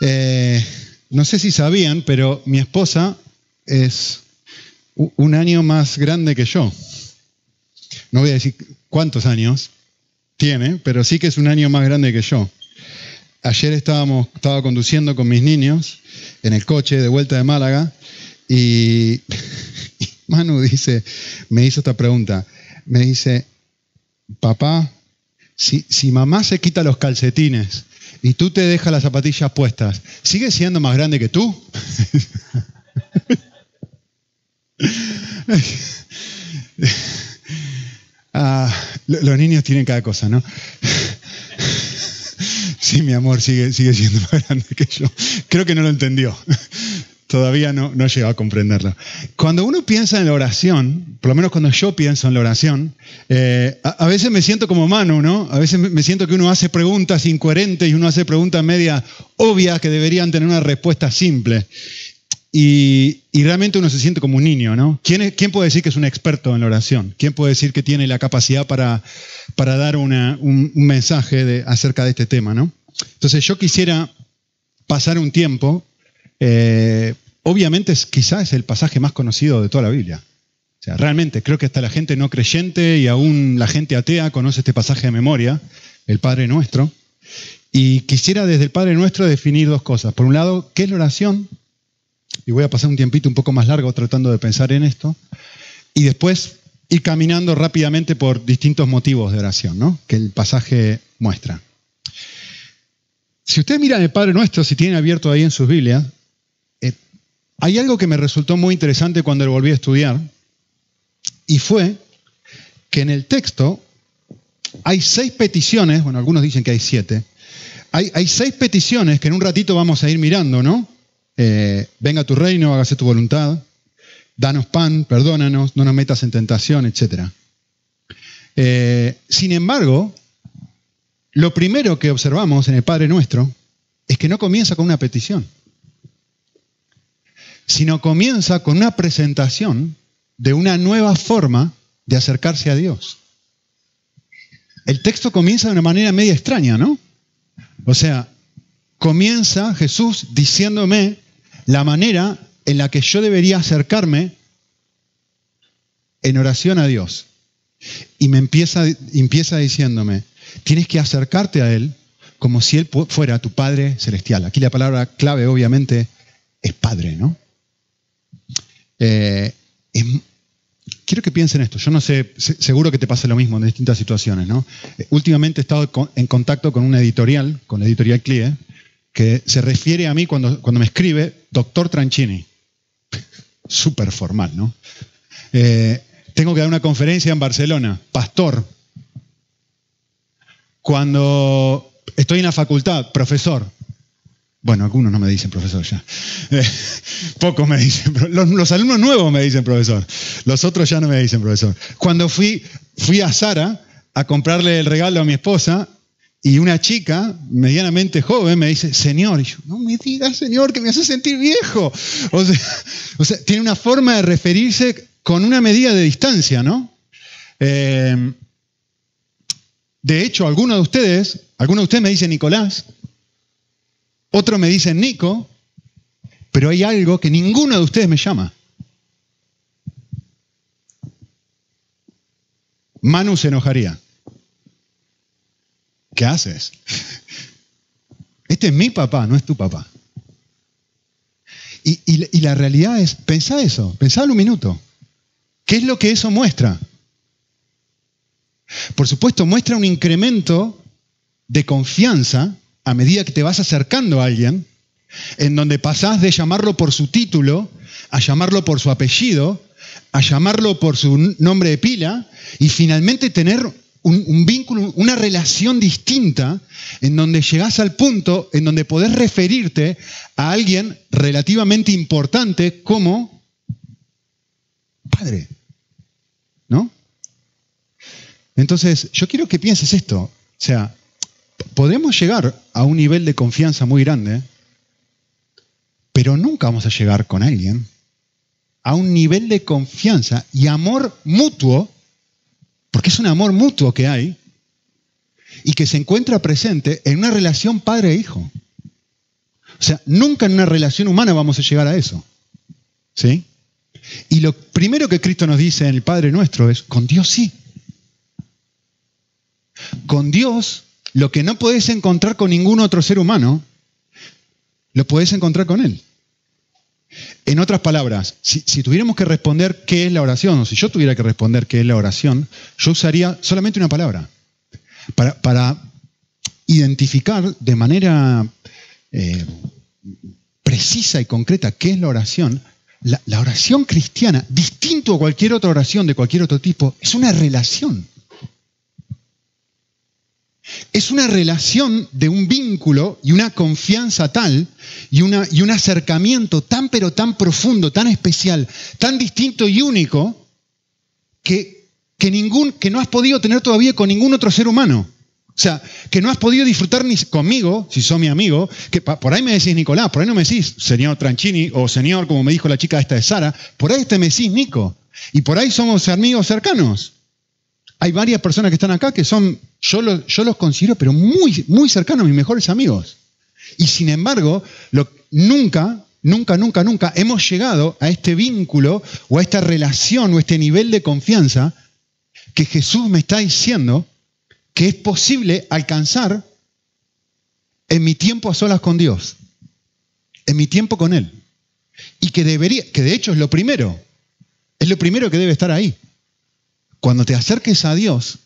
Eh, no sé si sabían, pero mi esposa es un año más grande que yo. No voy a decir cuántos años tiene, pero sí que es un año más grande que yo. Ayer estábamos, estaba conduciendo con mis niños en el coche de vuelta de Málaga y Manu dice, me hizo esta pregunta, me dice, papá, si, si mamá se quita los calcetines y tú te dejas las zapatillas puestas, ¿sigue siendo más grande que tú? Ah, los niños tienen cada cosa, ¿no? Sí, mi amor, sigue, sigue siendo más grande que yo. Creo que no lo entendió. Todavía no, no llegado a comprenderlo. Cuando uno piensa en la oración, por lo menos cuando yo pienso en la oración, eh, a, veces me siento como Manu, ¿no? A veces me siento que uno hace preguntas incoherentes y uno hace preguntas media obvias que deberían tener una respuesta simple. Y, realmente uno se siente como un niño, ¿no? ¿Quién, ¿Quién, puede decir que es un experto en la oración? ¿Quién puede decir que tiene la capacidad para, para dar un, mensaje acerca de este tema, ¿no? Entonces yo quisiera pasar un tiempo, eh, obviamente es, quizás es el pasaje más conocido de toda la Biblia. O sea, realmente creo que hasta la gente no creyente y aún la gente atea conoce este pasaje de memoria, el Padre Nuestro. Y quisiera desde el Padre Nuestro definir dos cosas. Por un lado, ¿qué es la oración? Y voy a pasar un tiempito un poco más largo tratando de pensar en esto. Y después ir caminando rápidamente por distintos motivos de oración, ¿no? Que el pasaje muestra. Si ustedes miran el Padre Nuestro, si tienen abierto ahí en sus Biblias, hay algo que me resultó muy interesante cuando lo volví a estudiar, y fue que en el texto hay seis peticiones, bueno, algunos dicen que hay siete, hay, seis peticiones que en un ratito vamos a ir mirando, ¿no? Eh, venga tu reino, hágase tu voluntad, danos pan, perdónanos, no nos metas en tentación, etc. Eh, sin embargo, lo primero que observamos en el Padre Nuestro es que no comienza con una petición, sino comienza con una presentación de una nueva forma de acercarse a Dios. El texto comienza de una manera media extraña, ¿no? O sea, comienza Jesús diciéndome la manera en la que yo debería acercarme en oración a Dios. Y me empieza, empieza diciéndome, Tienes que acercarte a Él como si Él fuera tu Padre celestial. Aquí la palabra clave, obviamente, es Padre, ¿no? Eh, quiero que piensen esto. Yo no sé, seguro que te pasa lo mismo en distintas situaciones, ¿no? Eh, últimamente he estado en contacto con una editorial, con la editorial CLIE, que se refiere a mí cuando, cuando me escribe, doctor Tranchini. Súper formal, ¿no? Eh, tengo que dar una conferencia en Barcelona, pastor, cuando estoy en la facultad, profesor. Bueno, algunos no me dicen profesor ya. Eh, pocos me dicen. Los, alumnos nuevos me dicen profesor. Los otros ya no me dicen profesor. Cuando fui, fui a Sara a comprarle el regalo a mi esposa y una chica medianamente joven me dice, Señor, y yo, no me digas, Señor, que me hace sentir viejo. O sea, tiene una forma de referirse con una medida de distancia, ¿no? Eh, de hecho, algunos de ustedes, algunos de ustedes me dicen Nicolás, otros me dicen Nico, pero hay algo que ninguno de ustedes me llama. Manu se enojaría. ¿Qué haces? Este es mi papá, no es tu papá. Y, la realidad es, pensá eso, pensá un minuto. ¿Qué es lo que eso muestra? Por supuesto, muestra un incremento de confianza a medida que te vas acercando a alguien, en donde pasás de llamarlo por su título a llamarlo por su apellido, a llamarlo por su nombre de pila y finalmente tener un, vínculo, una relación distinta en donde llegás al punto en donde podés referirte a alguien relativamente importante como padre. ¿No? Entonces, yo quiero que pienses esto. O sea, podemos llegar a un nivel de confianza muy grande, pero nunca vamos a llegar con alguien a un nivel de confianza y amor mutuo, porque es un amor mutuo que hay, y que se encuentra presente en una relación padre-hijo. O sea, nunca en una relación humana vamos a llegar a eso. ¿Sí? Y lo primero que Cristo nos dice en el Padre nuestro es, con Dios sí. Con Dios, lo que no podés encontrar con ningún otro ser humano, lo podés encontrar con Él. En otras palabras, si, tuviéramos que responder qué es la oración, o si yo tuviera que responder qué es la oración, yo usaría solamente una palabra. Para, identificar de manera eh, precisa y concreta qué es la oración, la, oración cristiana, distinto a cualquier otra oración de cualquier otro tipo, es una relación. Es una relación de un vínculo y una confianza tal y, una, y un acercamiento tan pero tan profundo, tan especial, tan distinto y único que, que, ningún, que no has podido tener todavía con ningún otro ser humano. O sea, que no has podido disfrutar ni conmigo, si sos mi amigo, que por ahí me decís Nicolás, por ahí no me decís señor Tranchini o señor, como me dijo la chica esta de Sara, por ahí te me decís Nico. Y por ahí somos amigos cercanos. Hay varias personas que están acá que son, yo los, yo los considero, pero muy, muy cercanos, mis mejores amigos. Y sin embargo, nunca, nunca, nunca, nunca hemos llegado a este vínculo o a esta relación o este nivel de confianza que Jesús me está diciendo que es posible alcanzar en mi tiempo a solas con Dios, en mi tiempo con Él. Y que debería, que de hecho es lo primero, es lo primero que debe estar ahí. Cuando te acerques a Dios,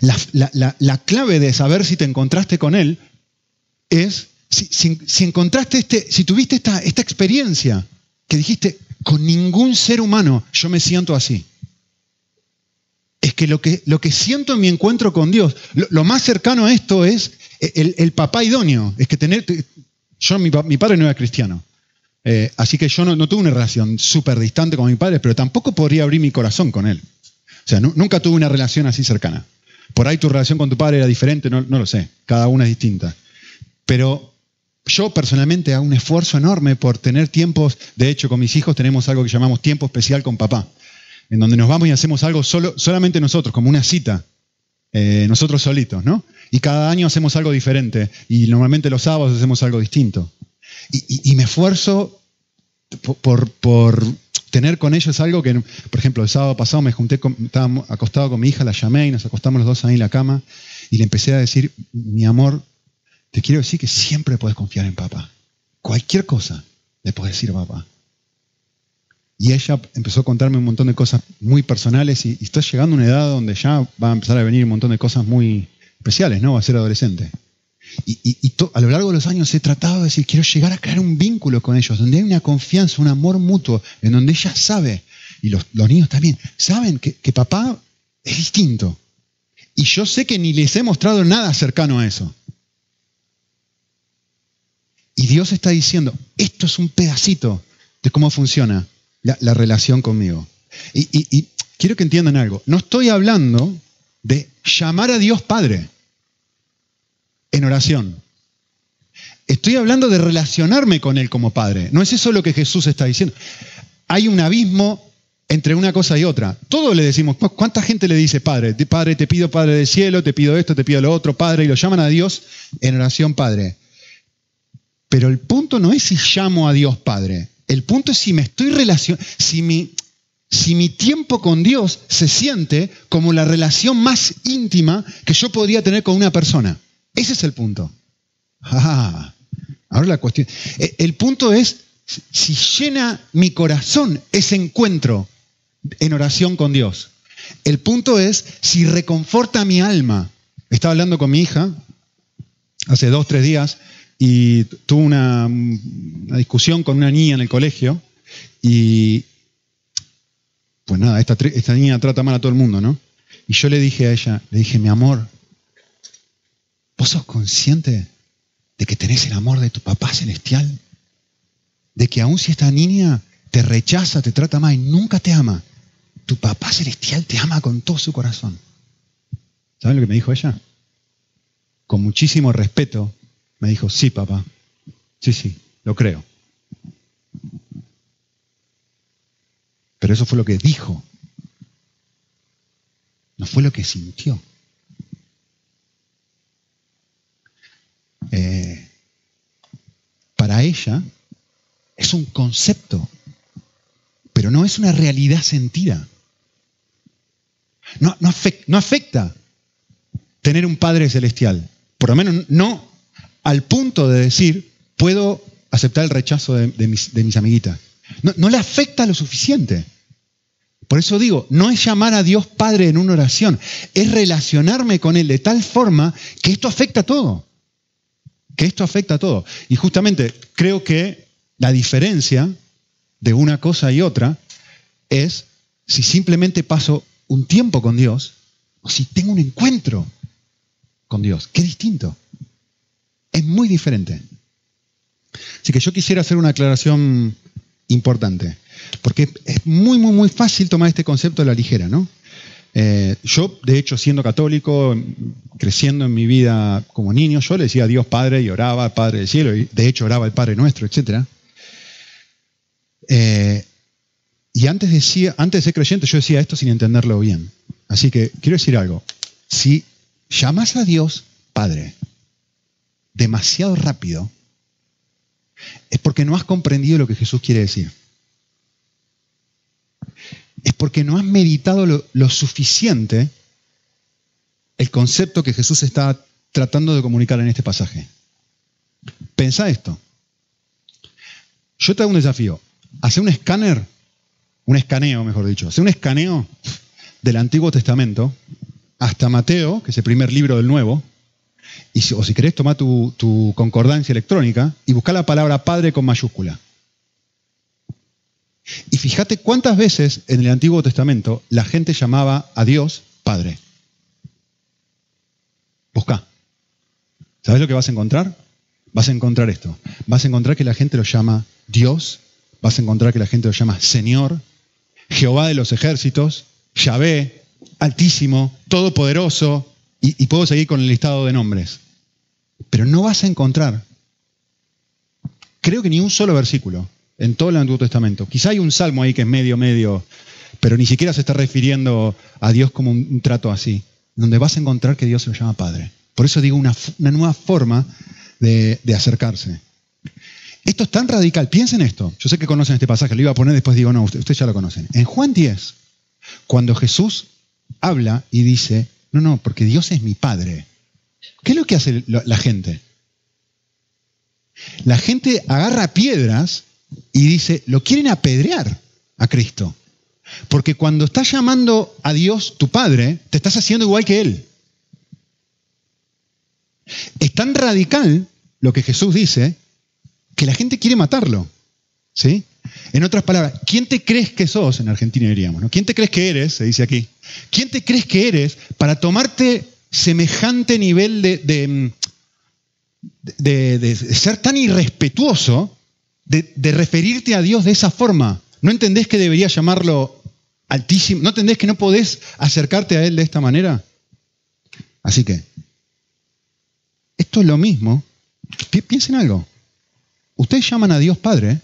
la, clave de saber si te encontraste con Él es si, encontraste este, si tuviste esta, esta experiencia que dijiste, con ningún ser humano yo me siento así es que lo que, lo que siento en mi encuentro con Dios, lo, más cercano a esto es el, papá idóneo. Es que tener. Yo, mi, padre no era cristiano. Eh, así que yo no, tuve una relación súper distante con mi padre, pero tampoco podría abrir mi corazón con él. O sea, nunca tuve una relación así cercana. Por ahí tu relación con tu padre era diferente, no, no lo sé. Cada una es distinta. Pero yo personalmente hago un esfuerzo enorme por tener tiempos. De hecho, con mis hijos tenemos algo que llamamos tiempo especial con papá en donde nos vamos y hacemos algo solo, solamente nosotros, como una cita, eh, nosotros solitos, ¿no? Y cada año hacemos algo diferente y normalmente los sábados hacemos algo distinto. Y, me esfuerzo por, tener con ellos algo que, por ejemplo, el sábado pasado me junté, con, estaba acostado con mi hija, la llamé y nos acostamos los dos ahí en la cama y le empecé a decir, mi amor, te quiero decir que siempre puedes confiar en papá. Cualquier cosa le puedes decir a papá. Y ella empezó a contarme un montón de cosas muy personales y, está llegando a una edad donde ya va a empezar a venir un montón de cosas muy especiales, ¿no? Va a ser adolescente. Y, a lo largo de los años he tratado de decir, quiero llegar a crear un vínculo con ellos, donde hay una confianza, un amor mutuo, en donde ella sabe, y los, niños también, saben que, que papá es distinto. Y yo sé que ni les he mostrado nada cercano a eso. Y Dios está diciendo, esto es un pedacito de cómo funciona la, relación conmigo. Y, quiero que entiendan algo. No estoy hablando de llamar a Dios Padre en oración. Estoy hablando de relacionarme con Él como Padre. No es eso lo que Jesús está diciendo. Hay un abismo entre una cosa y otra. Todos le decimos, ¿cuánta gente le dice Padre? Padre, te pido Padre del cielo, te pido esto, te pido lo otro, Padre, y lo llaman a Dios en oración Padre. Pero el punto no es si llamo a Dios Padre. El punto es si me estoy relacionando, si mi, si mi tiempo con Dios se siente como la relación más íntima que yo podría tener con una persona. Ese es el punto. Ah, ahora la cuestión. E, el punto es si llena mi corazón ese encuentro en oración con Dios. El punto es si reconforta mi alma. Estaba hablando con mi hija hace dos, tres días y tuve una, discusión con una niña en el colegio y pues nada, esta, esta niña trata mal a todo el mundo, ¿no? Y yo le dije a ella, le dije, mi amor, ¿vos sos consciente de que tenés el amor de tu papá celestial? De que aun si esta niña te rechaza, te trata mal y nunca te ama, tu papá celestial te ama con todo su corazón. ¿Saben lo que me dijo ella? Con muchísimo respeto, me dijo, sí, papá. Sí, sí, lo creo. Pero eso fue lo que dijo. No fue lo que sintió. Para ella es un concepto, pero no es una realidad sentida. No, afecta, tener un Padre celestial, por lo menos no al punto de decir, puedo aceptar el rechazo de, mis, amiguitas. No, no le afecta lo suficiente. Por eso digo, no es llamar a Dios Padre en una oración, es relacionarme con Él de tal forma que esto afecta todo. Que esto afecta a todo. Y justamente creo que la diferencia de una cosa y otra es si simplemente paso un tiempo con Dios o si tengo un encuentro con Dios. Qué distinto. Es muy diferente. Así que yo quisiera hacer una aclaración importante. Porque es muy, muy, muy fácil tomar este concepto a la ligera, ¿no? Eh, yo, de hecho, siendo católico, creciendo en mi vida como niño, yo le decía a Dios Padre y oraba al Padre del Cielo, y de hecho oraba al Padre Nuestro, etc. Eh, y antes, decía, antes de ser creyente yo decía esto sin entenderlo bien. Así que quiero decir algo. Si llamas a Dios Padre demasiado rápido, es porque no has comprendido lo que Jesús quiere decir es porque no has meditado lo, suficiente el concepto que Jesús está tratando de comunicar en este pasaje. Pensa esto. Yo te hago un desafío. Hacer un escáner, un escaneo, mejor dicho, hacer un escaneo del Antiguo Testamento hasta Mateo, que es el primer libro del Nuevo, y o si querés, toma tu, tu concordancia electrónica y busca la palabra Padre con mayúscula. Y fíjate cuántas veces en el Antiguo Testamento la gente llamaba a Dios Padre. Busca. ¿Sabes lo que vas a encontrar? Vas a encontrar esto. Vas a encontrar que la gente lo llama Dios, vas a encontrar que la gente lo llama Señor, Jehová de los ejércitos, Yahvé, Altísimo, Todopoderoso, y, y puedo seguir con el listado de nombres. Pero no vas a encontrar, creo que ni un solo versículo en todo el Antiguo Testamento. Quizá hay un salmo ahí que es medio, medio, pero ni siquiera se está refiriendo a Dios como un, trato así, donde vas a encontrar que Dios se lo llama Padre. Por eso digo una, nueva forma de, acercarse. Esto es tan radical, piensen esto. Yo sé que conocen este pasaje, lo iba a poner, después digo, no, ustedes ya lo conocen. En Juan 10, cuando Jesús habla y dice, no, no, porque Dios es mi Padre. ¿Qué es lo que hace la gente? La gente agarra piedras y dice, lo quieren apedrear a Cristo. Porque cuando estás llamando a Dios tu Padre, te estás haciendo igual que Él. Es tan radical lo que Jesús dice que la gente quiere matarlo. ¿Sí? En otras palabras, ¿quién te crees que sos? En Argentina diríamos, ¿no? ¿Quién te crees que eres? Se dice aquí. ¿Quién te crees que eres para tomarte semejante nivel de, de, de ser tan irrespetuoso de, referirte a Dios de esa forma. ¿No entendés que deberías llamarlo altísimo? ¿No entendés que no podés acercarte a Él de esta manera? Así que, esto es lo mismo. Piensen algo. Ustedes llaman a Dios Padre,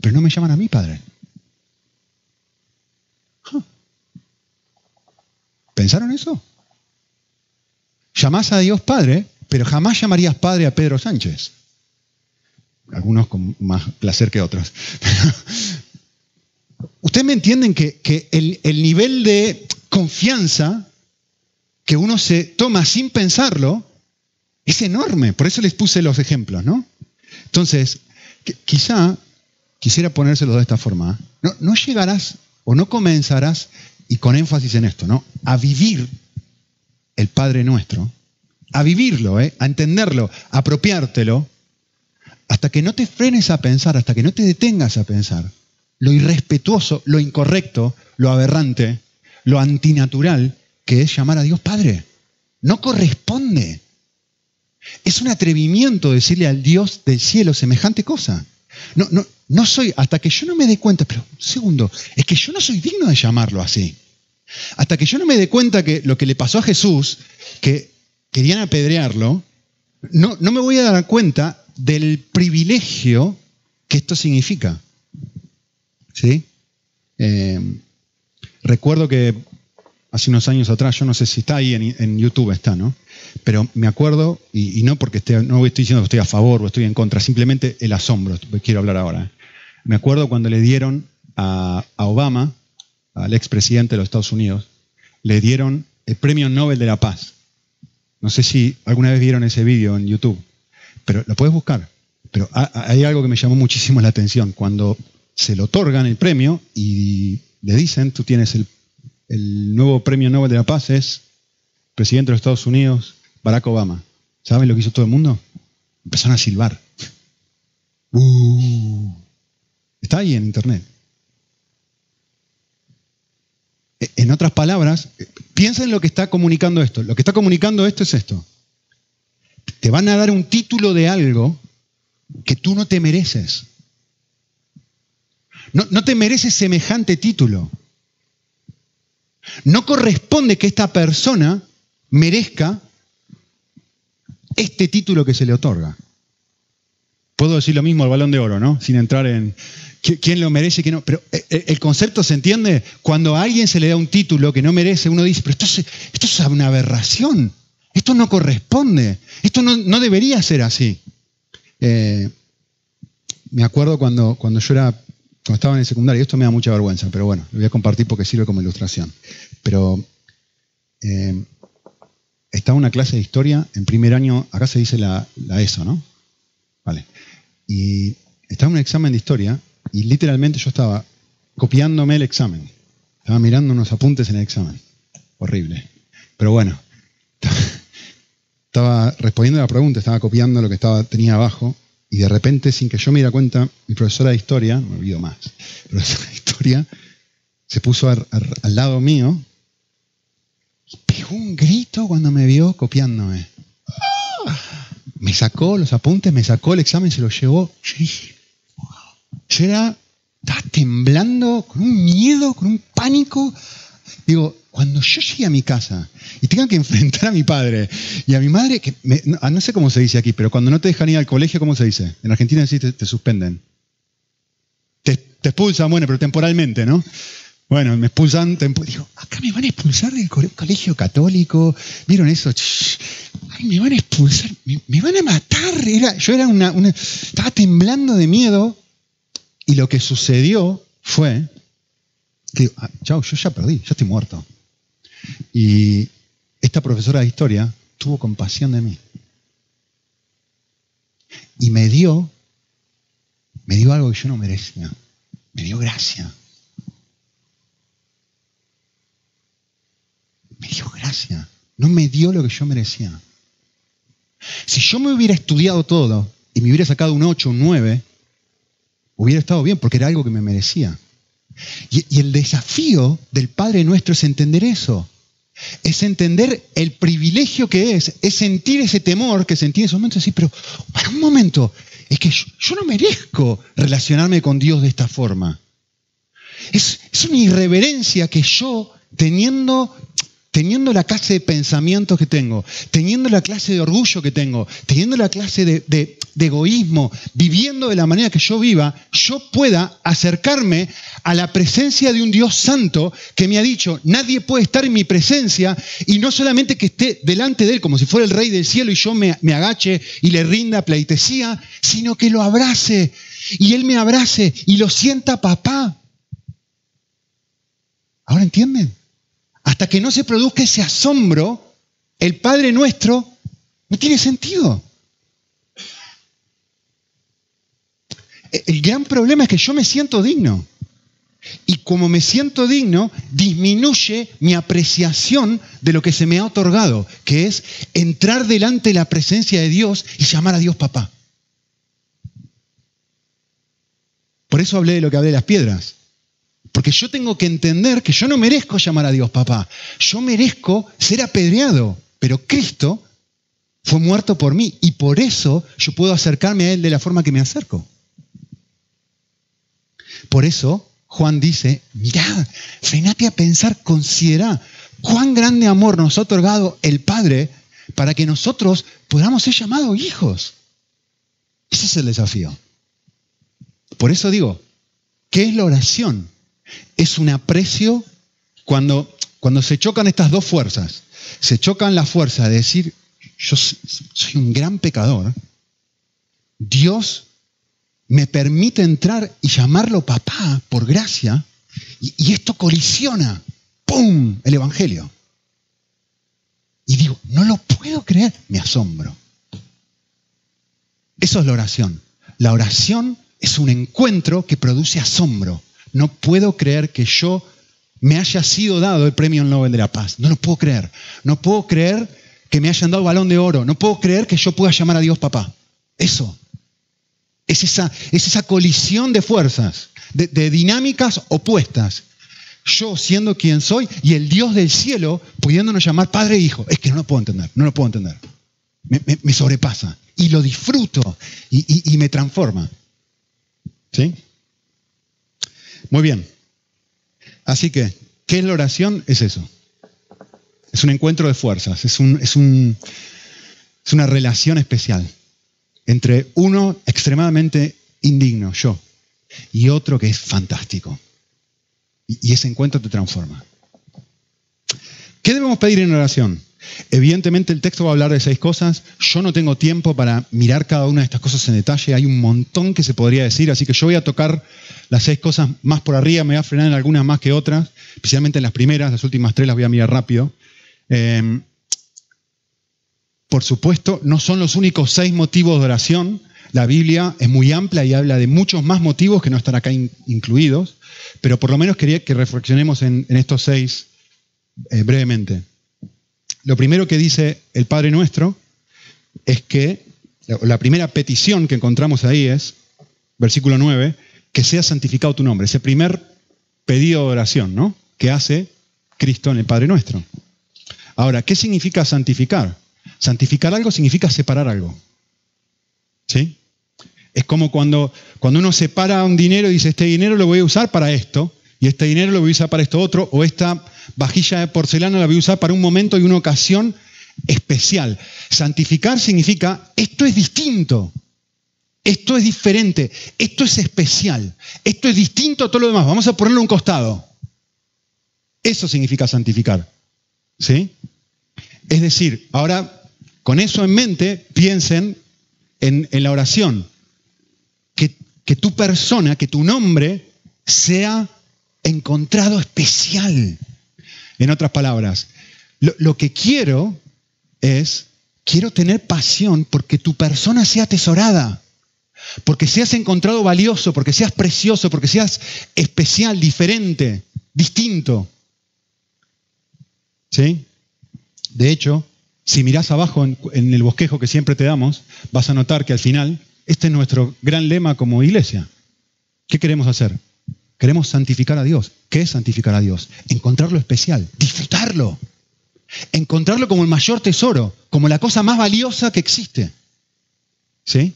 pero no me llaman a mí Padre. ¿Pensaron eso? Llamás a Dios Padre, pero jamás llamarías Padre a Pedro Sánchez algunos con más placer que otros. Ustedes me entienden que, el, el, nivel de confianza que uno se toma sin pensarlo es enorme. Por eso les puse los ejemplos, ¿no? Entonces, quizá quisiera ponérselo de esta forma. No, no llegarás o no comenzarás, y con énfasis en esto, ¿no? A vivir el Padre nuestro, a vivirlo, ¿eh? a entenderlo, a apropiártelo, hasta que no te frenes a pensar, hasta que no te detengas a pensar, lo irrespetuoso, lo incorrecto, lo aberrante, lo antinatural que es llamar a Dios Padre. No corresponde. Es un atrevimiento decirle al Dios del cielo semejante cosa. No, no, no soy, hasta que yo no me dé cuenta, pero un segundo, es que yo no soy digno de llamarlo así. Hasta que yo no me dé cuenta que lo que le pasó a Jesús, que querían apedrearlo, no, no me voy a dar cuenta del privilegio que esto significa. ¿Sí? Eh, recuerdo que hace unos años atrás, yo no sé si está ahí en, YouTube, está, ¿no? pero me acuerdo, y, no porque no estoy diciendo que estoy a favor o estoy en contra, simplemente el asombro, quiero hablar ahora. Me acuerdo cuando le dieron a, a Obama, al expresidente de los Estados Unidos, le dieron el Premio Nobel de la Paz. No sé si alguna vez vieron ese vídeo en YouTube, pero lo puedes buscar. Pero hay algo que me llamó muchísimo la atención. Cuando se le otorgan el premio y le dicen, tú tienes el, nuevo Premio Nobel de la Paz, es presidente de los Estados Unidos, Barack Obama. ¿Saben lo que hizo todo el mundo? Empezaron a silbar. Uh. está ahí en internet. E, en otras palabras, piensa en lo que está comunicando esto. Lo que está comunicando esto es esto. Te van a dar un título de algo que tú no te mereces. No, te mereces semejante título. No corresponde que esta persona merezca este título que se le otorga. Puedo decir lo mismo al balón de oro, ¿no? Sin entrar en quién lo merece quién no. Pero eh, eh, el concepto se entiende cuando a alguien se le da un título que no merece, uno dice, pero esto es, esto es una aberración, esto no corresponde, esto no, debería ser así. Eh, me acuerdo cuando, cuando yo era, cuando estaba en el secundario, esto me da mucha vergüenza, pero bueno, lo voy a compartir porque sirve como ilustración. Pero estaba una clase de historia en primer año, acá se dice la, la ESO, ¿no? Vale. Y estaba en un examen de historia y literalmente yo estaba copiándome el examen. Estaba mirando unos apuntes en el examen. Horrible. Pero bueno, estaba respondiendo a la pregunta, estaba copiando lo que estaba, tenía abajo y de repente, sin que yo me diera cuenta, mi profesora de historia, no me olvido más, profesora de historia, se puso al lado mío y pegó un grito cuando me vio copiándome. Me sacó los apuntes, me sacó el examen, se lo llevó. Yo yo era, estaba temblando, con un miedo, con un pánico. Digo, cuando yo llegue a mi casa y tenga que enfrentar a mi padre y a mi madre, que ah, no, sé cómo se dice aquí, pero cuando no te dejan ir al colegio, ¿cómo se dice? En Argentina sí te, suspenden. Te, te, expulsan, bueno, pero temporalmente, ¿no? Bueno, me expulsan, digo, acá me van a expulsar del colegio católico, ¿vieron eso? Ay, me van a expulsar, me, van a matar. Yo era una, estaba temblando de miedo y lo que sucedió fue que, ah, chao, yo ya perdí, ya estoy muerto. Y esta profesora de historia tuvo compasión de mí. Y me dio, me dio algo que yo no merecía. Me dio gracia. Me dio gracia. No me dio lo que yo merecía. Si yo me hubiera estudiado todo y me hubiera sacado un 8, un 9, hubiera estado bien porque era algo que me merecía. Y, el desafío del Padre nuestro es entender eso. Es entender el privilegio que es, es sentir ese temor que sentí en esos momentos, decir, pero para un momento, es que yo, no merezco relacionarme con Dios de esta forma. Es, es una irreverencia que yo, teniendo teniendo la clase de pensamientos que tengo, teniendo la clase de orgullo que tengo, teniendo la clase de, egoísmo, viviendo de la manera que yo viva, yo pueda acercarme a la presencia de un Dios santo que me ha dicho, nadie puede estar en mi presencia y no solamente que esté delante de Él como si fuera el rey del cielo y yo me, me agache y le rinda pleitesía, sino que lo abrace y Él me abrace y lo sienta papá. ¿Ahora entienden? Hasta que no se produzca ese asombro, el Padre nuestro no tiene sentido. El gran problema es que yo me siento digno. Y como me siento digno, disminuye mi apreciación de lo que se me ha otorgado, que es entrar delante de la presencia de Dios y llamar a Dios papá. Por eso hablé de lo que hablé de las piedras. Porque yo tengo que entender que yo no merezco llamar a Dios papá. Yo merezco ser apedreado. Pero Cristo fue muerto por mí y por eso yo puedo acercarme a Él de la forma que me acerco. Por eso Juan dice, mirá, frenate a pensar, considera cuán grande amor nos ha otorgado el Padre para que nosotros podamos ser llamados hijos. Ese es el desafío. Por eso digo, ¿qué es la oración? Es un aprecio cuando, cuando se chocan estas dos fuerzas. Se chocan la fuerza de decir, yo soy un gran pecador, Dios me permite entrar y llamarlo papá por gracia, y, esto colisiona, ¡pum!, el Evangelio. Y digo, no lo puedo creer, me asombro. Eso es la oración. La oración es un encuentro que produce asombro. No puedo creer que yo me haya sido dado el premio Nobel de la Paz. No lo puedo creer. No puedo creer que me hayan dado balón de oro. No puedo creer que yo pueda llamar a Dios papá. Eso. Es esa, es esa colisión de fuerzas, de, dinámicas opuestas. Yo siendo quien soy y el Dios del cielo pudiéndonos llamar Padre e Hijo. Es que no lo puedo entender, no lo puedo entender. Me, sobrepasa y lo disfruto y, y me transforma. ¿Sí? Muy bien. Así que, ¿qué es la oración? Es eso. Es un encuentro de fuerzas, es, un, es, un, es una relación especial entre uno extremadamente indigno, yo, y otro que es fantástico. Y, ese encuentro te transforma. ¿Qué debemos pedir en oración? Evidentemente el texto va a hablar de seis cosas. Yo no tengo tiempo para mirar cada una de estas cosas en detalle. Hay un montón que se podría decir, así que yo voy a tocar las seis cosas más por arriba, me voy a frenar en algunas más que otras, especialmente en las primeras, las últimas tres las voy a mirar rápido. Em, por supuesto, no son los únicos seis motivos de oración. La Biblia es muy amplia y habla de muchos más motivos que no están acá incluidos, pero por lo menos quería que reflexionemos en, estos seis eh, brevemente. Lo primero que dice el Padre Nuestro es que la primera petición que encontramos ahí es, versículo 9, que sea santificado tu nombre. Ese primer pedido de oración, ¿no? Que hace Cristo en el Padre Nuestro. Ahora, ¿qué significa santificar? Santificar algo significa separar algo. ¿Sí? Es como cuando, cuando uno separa un dinero y dice, este dinero lo voy a usar para esto, y este dinero lo voy a usar para esto otro, o esta vajilla de porcelana la voy a usar para un momento y una ocasión especial. Santificar significa, esto es distinto, esto es diferente, esto es especial, esto es distinto a todo lo demás, vamos a ponerlo a un costado. Eso significa santificar. ¿Sí? Es decir, ahora, con eso en mente, piensen en, la oración. Que, que, tu persona, que tu nombre sea encontrado especial. En otras palabras, lo, que quiero es, quiero tener pasión porque tu persona sea atesorada porque seas encontrado valioso, porque seas precioso, porque seas especial, diferente, distinto. ¿Sí? De hecho, si mirás abajo en, el bosquejo que siempre te damos, vas a notar que al final, este es nuestro gran lema como iglesia. ¿Qué queremos hacer? Queremos santificar a Dios. ¿Qué es santificar a Dios? Encontrarlo especial, disfrutarlo, encontrarlo como el mayor tesoro, como la cosa más valiosa que existe. ¿Sí?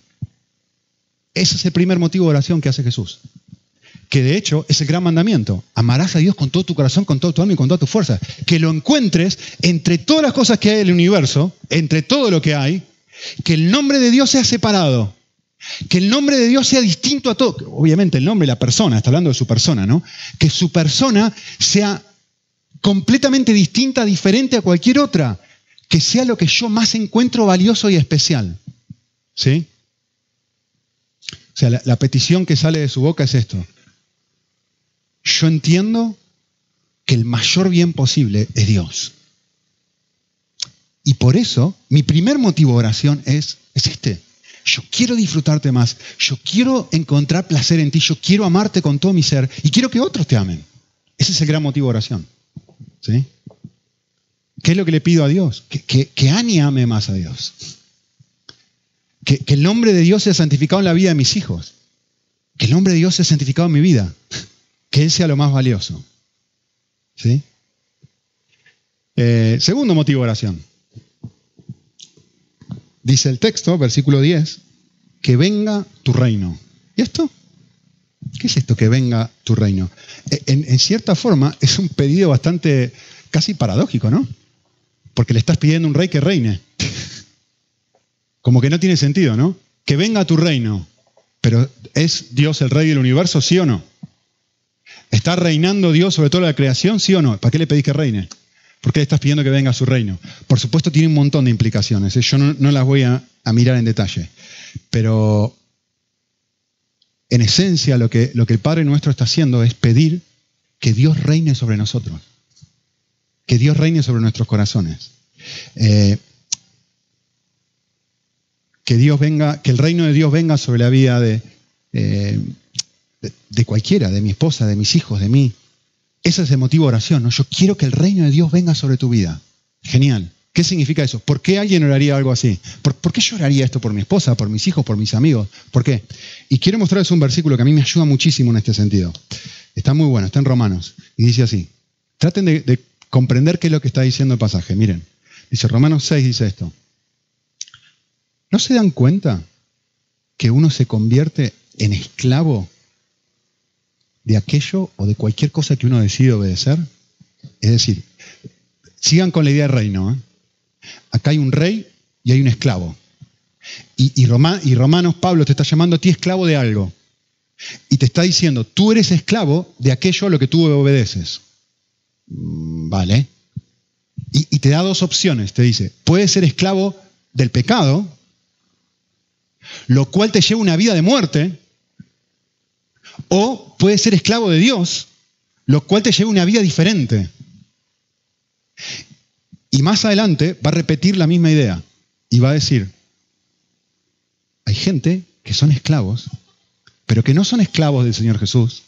Ese es el primer motivo de oración que hace Jesús que de hecho es el gran mandamiento. Amarás a Dios con todo tu corazón, con todo tu alma y con toda tu fuerza. Que lo encuentres entre todas las cosas que hay en el universo, entre todo lo que hay, que el nombre de Dios sea separado. Que el nombre de Dios sea distinto a todo. Obviamente el nombre la persona, está hablando de su persona, ¿no? Que su persona sea completamente distinta, diferente a cualquier otra. Que sea lo que yo más encuentro valioso y especial. ¿Sí? O sea, la, la petición que sale de su boca es esto yo entiendo que el mayor bien posible es Dios. Y por eso mi primer motivo de oración es, es este. Yo quiero disfrutarte más, yo quiero encontrar placer en ti, yo quiero amarte con todo mi ser y quiero que otros te amen. Ese es el gran motivo de oración. ¿Sí? ¿Qué es lo que le pido a Dios? Que, que, que Ani ame más a Dios. Que, que el nombre de Dios sea santificado en la vida de mis hijos. Que el nombre de Dios sea santificado en mi vida que Él sea lo más valioso. ¿Sí? Eh, segundo motivo de oración. Dice el texto, versículo 10, que venga tu reino. ¿Y esto? ¿Qué es esto que venga tu reino? En, en, cierta forma es un pedido bastante casi paradójico, ¿no? Porque le estás pidiendo a un rey que reine. Como que no tiene sentido, ¿no? Que venga tu reino. Pero ¿es Dios el rey del universo, sí o no? ¿Está reinando Dios sobre toda la creación, sí o no? ¿Para qué le pedís que reine? ¿Por qué estás pidiendo que venga a su reino? Por supuesto tiene un montón de implicaciones, ¿eh? yo no, las voy a, mirar en detalle, pero en esencia lo que, el Padre nuestro está haciendo es pedir que Dios reine sobre nosotros, que Dios reine sobre nuestros corazones. Eh, que Dios venga, que el reino de Dios venga sobre la vida de, eh, de, cualquiera, de mi esposa, de mis hijos, de mí. Ese es el motivo de oración, ¿no? Yo quiero que el reino de Dios venga sobre tu vida. Genial. ¿Qué significa eso? ¿Por qué alguien oraría algo así? ¿Por, qué yo oraría esto por mi esposa, por mis hijos, por mis amigos? ¿Por qué? Y quiero mostrarles un versículo que a mí me ayuda muchísimo en este sentido. Está muy bueno, está en Romanos. Y dice así. Traten de, de comprender qué es lo que está diciendo el pasaje. Miren. Dice Romanos 6, dice esto. ¿No se dan cuenta que uno se convierte en esclavo de aquello o de cualquier cosa que uno decide obedecer? Es decir, sigan con la idea de reino. ¿eh? Acá hay un rey y hay un esclavo. Y, y, y Romanos, Pablo te está llamando a ti esclavo de algo. Y te está diciendo, tú eres esclavo de aquello a lo que tú obedeces. Mm, vale. Y, y te da dos opciones. Te dice, puedes ser esclavo del pecado, lo cual te lleva una vida de muerte, o puedes ser esclavo de Dios, lo cual te lleva a una vida diferente. Y más adelante va a repetir la misma idea y va a decir, hay gente que son esclavos, pero que no son esclavos del Señor Jesús,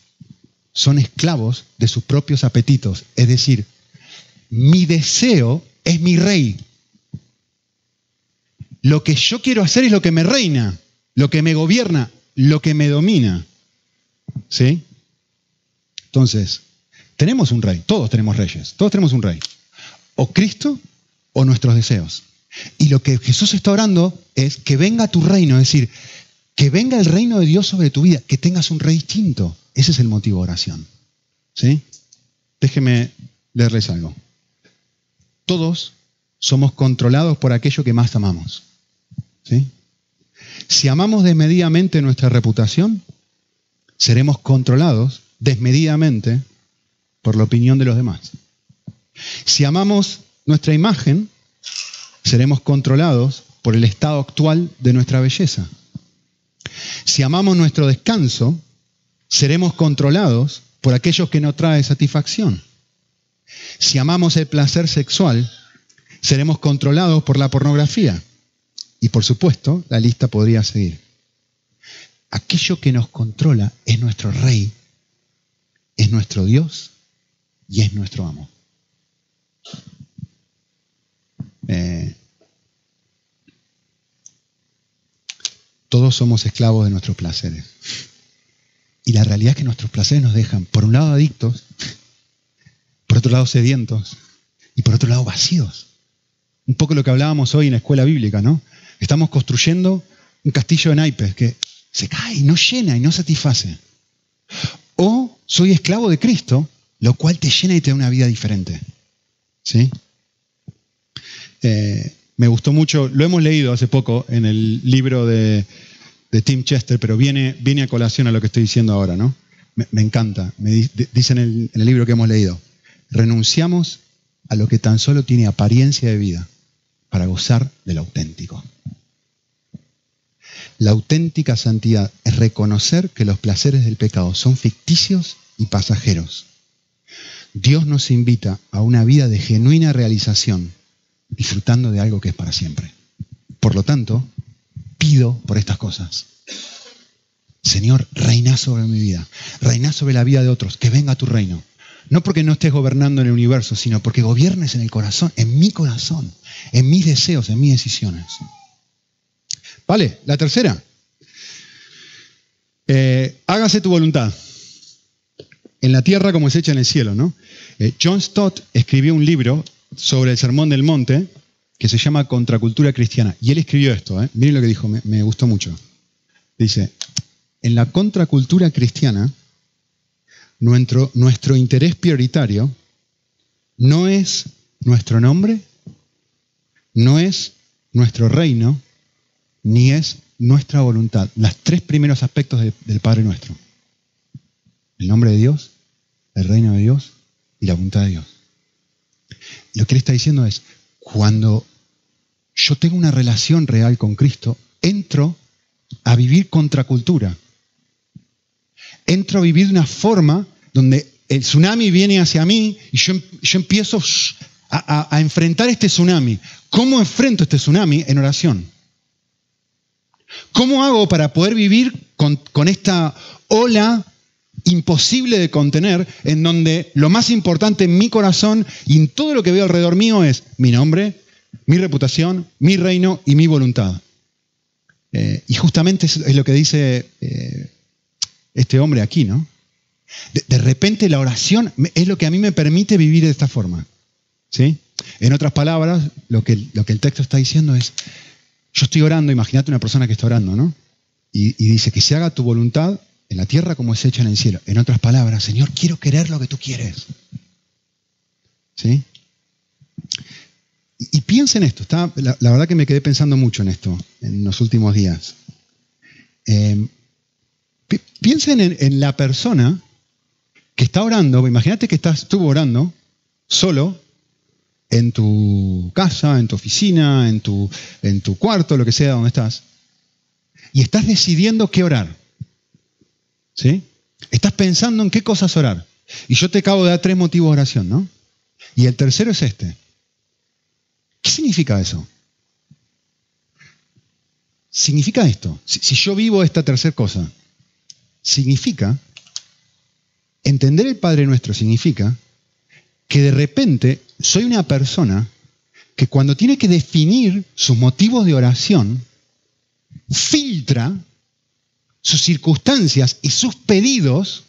son esclavos de sus propios apetitos. Es decir, mi deseo es mi rey. Lo que yo quiero hacer es lo que me reina, lo que me gobierna, lo que me domina. ¿Sí? Entonces, tenemos un rey, todos tenemos reyes, todos tenemos un rey. O Cristo o nuestros deseos. Y lo que Jesús está orando es que venga tu reino, es decir, que venga el reino de Dios sobre tu vida, que tengas un rey distinto. Ese es el motivo de oración. ¿Sí? Déjeme leerles algo. Todos somos controlados por aquello que más amamos. ¿Sí? Si amamos desmedidamente nuestra reputación, seremos controlados desmedidamente por la opinión de los demás. Si amamos nuestra imagen, seremos controlados por el estado actual de nuestra belleza. Si amamos nuestro descanso, seremos controlados por aquellos que no traen satisfacción. Si amamos el placer sexual, seremos controlados por la pornografía. Y por supuesto, la lista podría seguir aquello que nos controla es nuestro rey, es nuestro Dios y es nuestro amo. Eh, todos somos esclavos de nuestros placeres. Y la realidad es que nuestros placeres nos dejan, por un lado, adictos, por otro lado, sedientos y por otro lado, vacíos. Un poco lo que hablábamos hoy en la escuela bíblica, ¿no? Estamos construyendo un castillo de naipes que se cae, no llena y no satisface. O soy esclavo de Cristo, lo cual te llena y te da una vida diferente. ¿Sí? Eh, me gustó mucho, lo hemos leído hace poco en el libro de, Tim Chester, pero viene, viene, a colación a lo que estoy diciendo ahora, ¿no? Me, encanta. Me dice en el, en el libro que hemos leído, renunciamos a lo que tan solo tiene apariencia de vida para gozar del auténtico. La auténtica santidad es reconocer que los placeres del pecado son ficticios y pasajeros. Dios nos invita a una vida de genuina realización, disfrutando de algo que es para siempre. Por lo tanto, pido por estas cosas. Señor, reina sobre mi vida, reina sobre la vida de otros, que venga tu reino. No porque no estés gobernando en el universo, sino porque gobiernes en el corazón, en mi corazón, en mis deseos, en mis decisiones. Vale, la tercera. Eh, hágase tu voluntad. En la tierra como es hecha en el cielo, ¿no? Eh, John Stott escribió un libro sobre el Sermón del Monte que se llama Contracultura Cristiana. Y él escribió esto, ¿eh? miren lo que dijo, me, gustó mucho. Dice, en la contracultura cristiana, nuestro interés prioritario no es nuestro nombre, no es nuestro reino, ni es nuestra voluntad. Los tres primeros aspectos del Padre nuestro. El nombre de Dios, el reino de Dios y la voluntad de Dios. lo que él está diciendo es, cuando yo tengo una relación real con Cristo, entro a vivir contracultura. Entro a vivir de una forma donde el tsunami viene hacia mí y yo, yo empiezo a, enfrentar este tsunami. ¿Cómo enfrento este tsunami? En oración. ¿Cómo hago para poder vivir con, esta ola imposible de contener, en donde lo más importante en mi corazón y en todo lo que veo alrededor mío es mi nombre, mi reputación, mi reino y mi voluntad. Eh, y justamente es, lo que dice eh, este hombre aquí, ¿no? De, repente la oración es lo que a mí me permite vivir de esta forma. ¿sí? En otras palabras, lo que el texto está diciendo es, yo estoy orando, imagínate una persona que está orando, ¿no? Y, y dice que se haga tu voluntad en la tierra como es hecha en el cielo. En otras palabras, Señor, quiero querer lo que tú quieres. ¿Sí? Y, piensa en esto. la, verdad que me quedé pensando mucho en esto en los últimos días. Eh, piensen en, la persona que está orando. Imagínate que tú orando solo en tu casa, en tu oficina, en tu, en tu cuarto, lo que sea donde estás. Y estás decidiendo qué orar. ¿Sí? Estás pensando en qué cosas orar. Y yo te acabo de dar tres motivos de oración, ¿no? Y el tercero es este. ¿Qué significa eso? Significa esto. Si, yo vivo esta tercera cosa, significa, entender el Padre Nuestro significa que de repente soy una persona que cuando tiene que definir sus motivos de oración, filtra sus circunstancias y sus pedidos,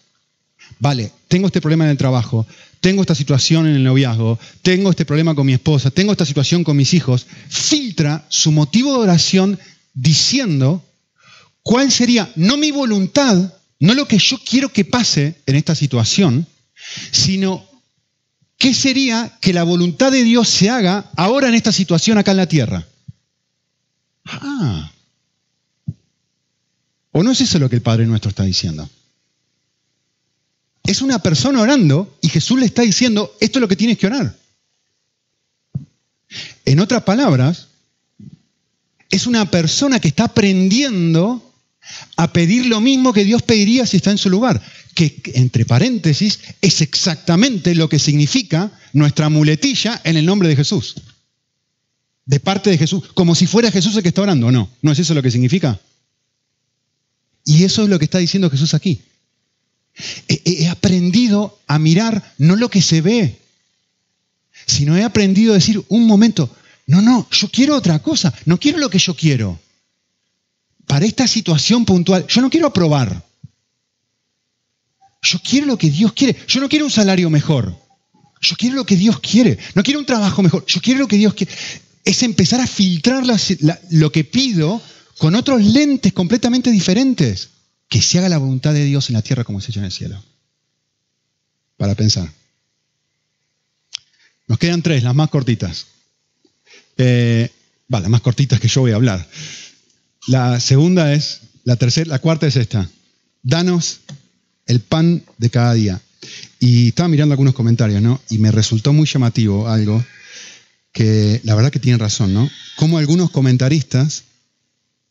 vale, tengo este problema en el trabajo, tengo esta situación en el noviazgo, tengo este problema con mi esposa, tengo esta situación con mis hijos, filtra su motivo de oración diciendo cuál sería, no mi voluntad, no lo que yo quiero que pase en esta situación, sino qué sería que la voluntad de Dios se haga ahora en esta situación acá en la tierra. Ah, ¿O no es eso lo que el Padre nuestro está diciendo? Es una persona orando y Jesús le está diciendo, esto es lo que tienes que orar. En otras palabras, es una persona que está aprendiendo a pedir lo mismo que Dios pediría si está en su lugar, que entre paréntesis es exactamente lo que significa nuestra muletilla en el nombre de Jesús. De parte de Jesús, como si fuera Jesús el que está orando, ¿no? ¿No es eso lo que significa? Y eso es lo que está diciendo Jesús aquí. He, aprendido a mirar no lo que se ve, sino he aprendido a decir, un momento, no, no, yo quiero otra cosa, no quiero lo que yo quiero. Para esta situación puntual, yo no quiero aprobar. Yo quiero lo que Dios quiere. Yo no quiero un salario mejor. Yo quiero lo que Dios quiere. No quiero un trabajo mejor. Yo quiero lo que Dios quiere. Es empezar a filtrar lo que pido con otros lentes completamente diferentes. Que se haga la voluntad de Dios en la tierra como se hecho en el cielo. Para pensar. Nos quedan tres, las más cortitas. Eh, va, las más cortitas que yo voy a hablar. La segunda es, la tercera, la cuarta es esta. Danos el pan de cada día. Y estaba mirando algunos comentarios, ¿no? Y me resultó muy llamativo algo que la verdad que tienen razón, ¿no? Como algunos comentaristas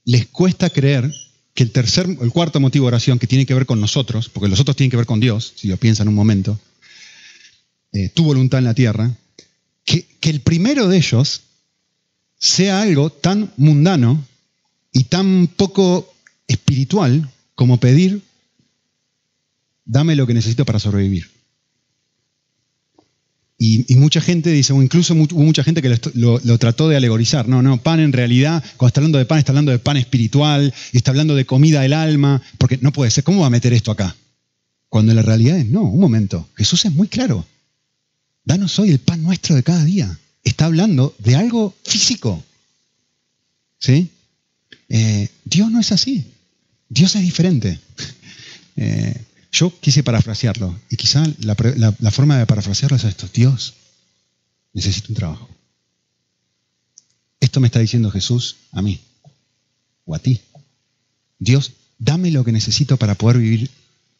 les cuesta creer que el tercer, el cuarto motivo de oración que tiene que ver con nosotros, porque los otros tienen que ver con Dios, si lo piensan un momento, eh, tu voluntad en la tierra, que, que el primero de ellos sea algo tan mundano y tan poco espiritual como pedir, dame lo que necesito para sobrevivir. Y, mucha gente dice, o incluso hubo mucha gente que lo, trató de alegorizar. No, no, pan en realidad, cuando está hablando de pan, está hablando de pan espiritual, y está hablando de comida del alma, porque no puede ser, ¿cómo va a meter esto acá? Cuando la realidad es, no, un momento, Jesús es muy claro. Danos hoy el pan nuestro de cada día. Está hablando de algo físico. ¿Sí? Eh, Dios no es así. Dios es diferente. Eh, yo quise parafrasearlo y quizá la, forma de parafrasearlo es esto. Dios, necesito un trabajo. Esto me está diciendo Jesús a mí o a ti. Dios, dame lo que necesito para poder vivir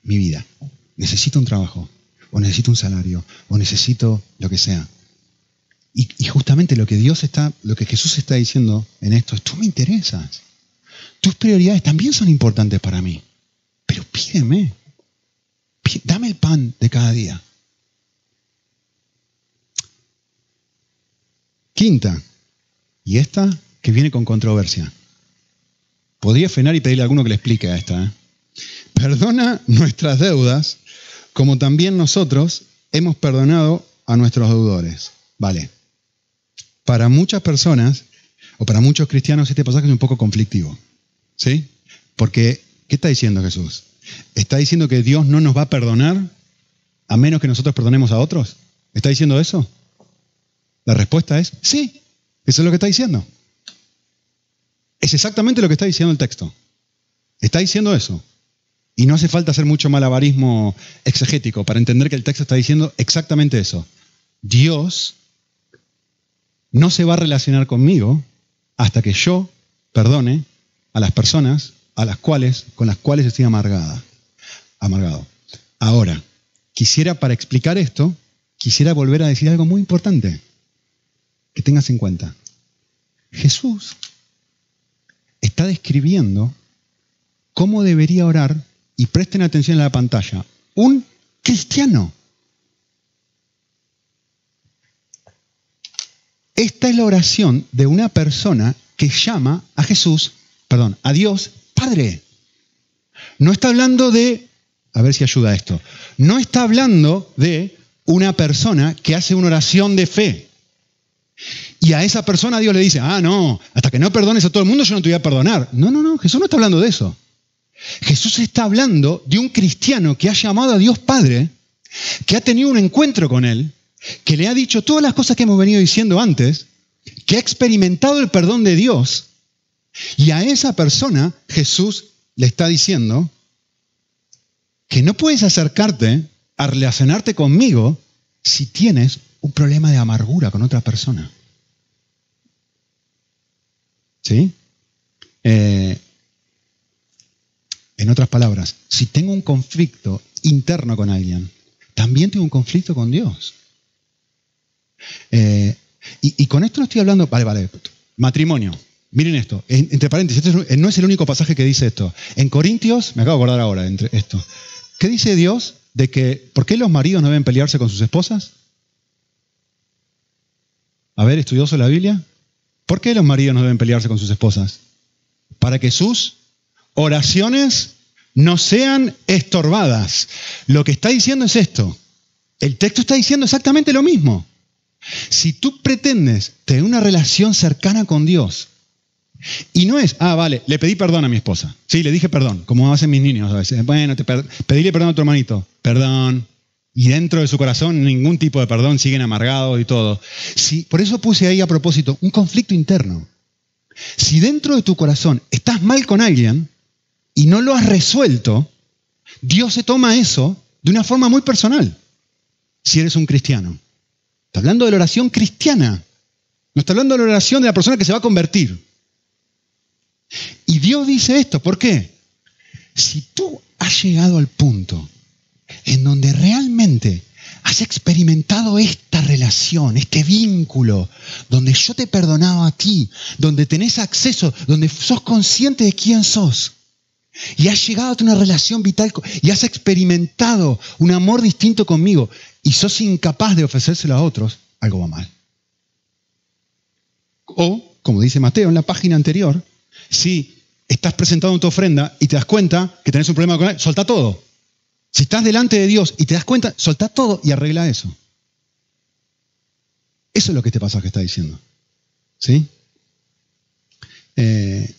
mi vida. Necesito un trabajo, o necesito un salario, o necesito lo que sea. Y, y, justamente lo que Dios está, lo que Jesús está diciendo en esto es, tú me interesas. Tus prioridades también son importantes para mí. Pero pídeme. Dame el pan de cada día. Quinta, y esta que viene con controversia. Podría frenar y pedirle a alguno que le explique a esta. ¿eh? Perdona nuestras deudas, como también nosotros hemos perdonado a nuestros deudores. Vale. Para muchas personas, o para muchos cristianos, este pasaje es un poco conflictivo. ¿Sí? Porque, ¿qué está diciendo Jesús? ¿Está diciendo que Dios no nos va a perdonar a menos que nosotros perdonemos a otros? ¿Está diciendo eso? La respuesta es sí, eso es lo que está diciendo. Es exactamente lo que está diciendo el texto. Está diciendo eso. Y no hace falta hacer mucho malabarismo exegético para entender que el texto está diciendo exactamente eso. Dios no se va a relacionar conmigo hasta que yo perdone a las personas a las cuales, con las cuales estoy amargada, amargado. Ahora, quisiera para explicar esto, quisiera volver a decir algo muy importante que tengas en cuenta. Jesús está describiendo cómo debería orar, y presten atención a la pantalla, un cristiano. Esta es la oración de una persona que llama a Jesús, perdón, a Dios Padre. No está hablando de, a ver si ayuda esto, no está hablando de una persona que hace una oración de fe. Y a esa persona Dios le dice, ah, no, hasta que no perdones a todo el mundo yo no te voy a perdonar. No, no, no, Jesús no está hablando de eso. Jesús está hablando de un cristiano que ha llamado a Dios Padre, que ha tenido un encuentro con Él, que le ha dicho todas las cosas que hemos venido diciendo antes, que ha experimentado el perdón de Dios, y a esa persona Jesús le está diciendo que no puedes acercarte a relacionarte conmigo si tienes un problema de amargura con otra persona. ¿Sí? Eh, en otras palabras, si tengo un conflicto interno con alguien, también tengo un conflicto con Dios. Eh, y, con esto no estoy hablando, vale, vale, matrimonio. Miren esto, entre paréntesis, este no es el único pasaje que dice esto. En Corintios, me acabo de acordar ahora entre esto, ¿qué dice Dios de que, ¿por qué los maridos no deben pelearse con sus esposas? A ver, estudioso la Biblia. ¿Por qué los maridos no deben pelearse con sus esposas? Para que sus oraciones no sean estorbadas. Lo que está diciendo es esto. El texto está diciendo exactamente lo mismo. Si tú pretendes tener una relación cercana con Dios, y no es, ah, vale, le pedí perdón a mi esposa. Sí, le dije perdón, como hacen mis niños a veces. Bueno, te pedíle perdón a tu hermanito. Perdón, y dentro de su corazón ningún tipo de perdón, siguen amargados y todo. Si, por eso puse ahí a propósito un conflicto interno. Si dentro de tu corazón estás mal con alguien y no lo has resuelto, Dios se toma eso de una forma muy personal, si eres un cristiano. Está hablando de la oración cristiana, no está hablando de la oración de la persona que se va a convertir. Y Dios dice esto, ¿por qué? Si tú has llegado al punto en donde realmente has experimentado esta relación, este vínculo, donde yo te he perdonado a ti, donde tenés acceso, donde sos consciente de quién sos. Y has llegado a una relación vital y has experimentado un amor distinto conmigo y sos incapaz de ofrecérselo a otros, algo va mal. O, como dice Mateo en la página anterior, si estás presentando tu ofrenda y te das cuenta que tenés un problema con él, solta todo. Si estás delante de Dios y te das cuenta, soltá todo y arregla eso. Eso es lo que este pasaje está diciendo. ¿Sí? Eh,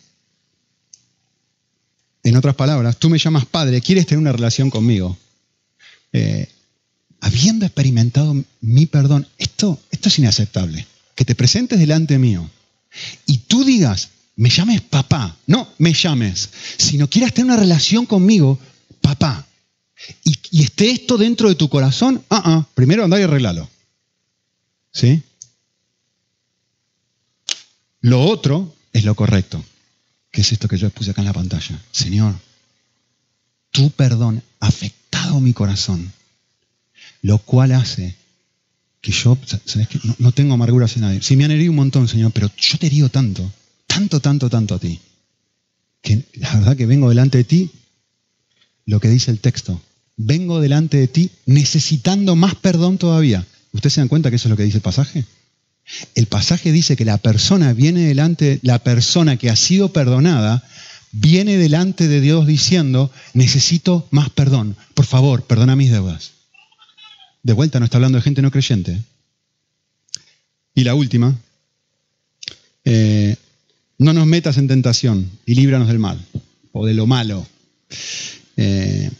en otras palabras, tú me llamas padre, quieres tener una relación conmigo. Eh, habiendo experimentado mi perdón, esto, esto es inaceptable. Que te presentes delante mío y tú digas, me llames papá, no me llames, si no quieras tener una relación conmigo, papá, y, esté esto dentro de tu corazón, ah, ah, primero andá y arreglalo. ¿Sí? Lo otro es lo correcto, que es esto que yo puse acá en la pantalla. Señor, tu perdón ha afectado mi corazón, lo cual hace que yo, ¿sabes qué? No, tengo amargura hacia nadie. Sí, me han herido un montón, Señor, pero yo te herido tanto, tanto, tanto, tanto a ti, que la verdad que vengo delante de ti, lo que dice el texto, vengo delante de ti necesitando más perdón todavía. ¿Ustedes se dan cuenta que eso es lo que dice el pasaje? El pasaje dice que la persona viene delante, la persona que ha sido perdonada, viene delante de Dios diciendo, necesito más perdón, por favor, perdona mis deudas. De vuelta no está hablando de gente no creyente. Y la última, no nos metas en tentación y líbranos del mal o de lo malo. Eh,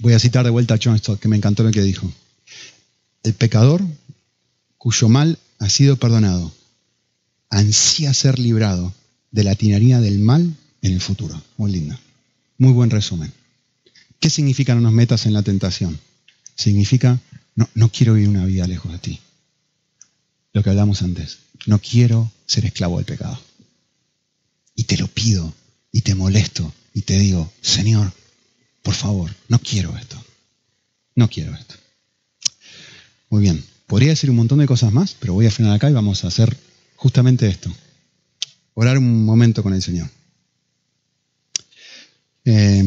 voy a citar de vuelta a John Stott, que me encantó lo que dijo. El pecador cuyo mal ha sido perdonado ansía ser librado de la tiraría del mal en el futuro. Muy linda. Muy buen resumen. ¿Qué significa no nos metas en la tentación? Significa, no, no quiero vivir una vida lejos de ti. Lo que hablamos antes. No quiero ser esclavo del pecado. Y te lo pido, y te molesto, y te digo, Señor, por favor, no quiero esto. No quiero esto. Muy bien. Podría decir un montón de cosas más, pero voy a frenar acá y vamos a hacer justamente esto. Orar un momento con el Señor. Eh,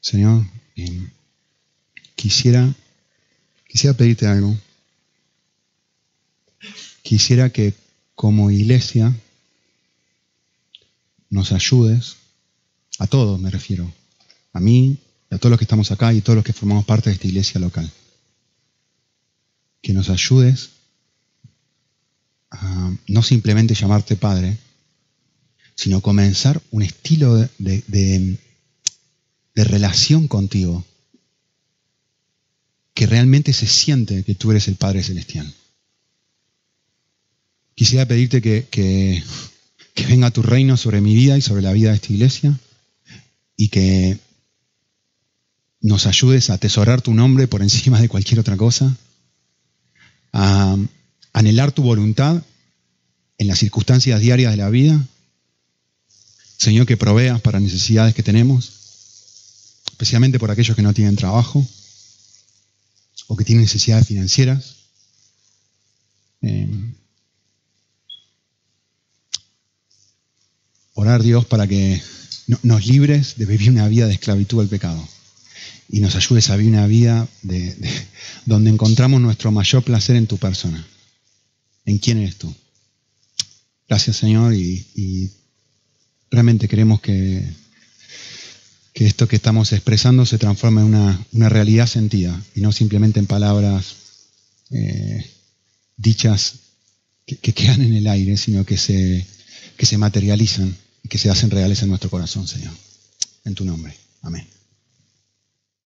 Señor, eh, quisiera, quisiera pedirte algo. Quisiera que como iglesia nos ayudes, a todos me refiero, a mí, a todos los que estamos acá y todos los que formamos parte de esta iglesia local, que nos ayudes a no simplemente llamarte Padre, sino comenzar un estilo de relación contigo que realmente se siente que tú eres el Padre Celestial. Quisiera pedirte que, que, venga tu reino sobre mi vida y sobre la vida de esta iglesia y que nos ayudes a atesorar tu nombre por encima de cualquier otra cosa, a anhelar tu voluntad en las circunstancias diarias de la vida. Señor, que proveas para necesidades que tenemos especialmente por aquellos que no tienen trabajo o que tienen necesidades financieras. Eh, orar Dios para que nos libres de vivir una vida de esclavitud al pecado y nos ayudes a vivir una vida de, donde encontramos nuestro mayor placer en tu persona, en quién eres tú. Gracias Señor y realmente queremos que que esto que estamos expresando se transforme en una, realidad sentida y no simplemente en palabras eh, dichas que, quedan en el aire, sino que se, que se materializan y que se hacen reales en nuestro corazón, Señor. En tu nombre. Amén.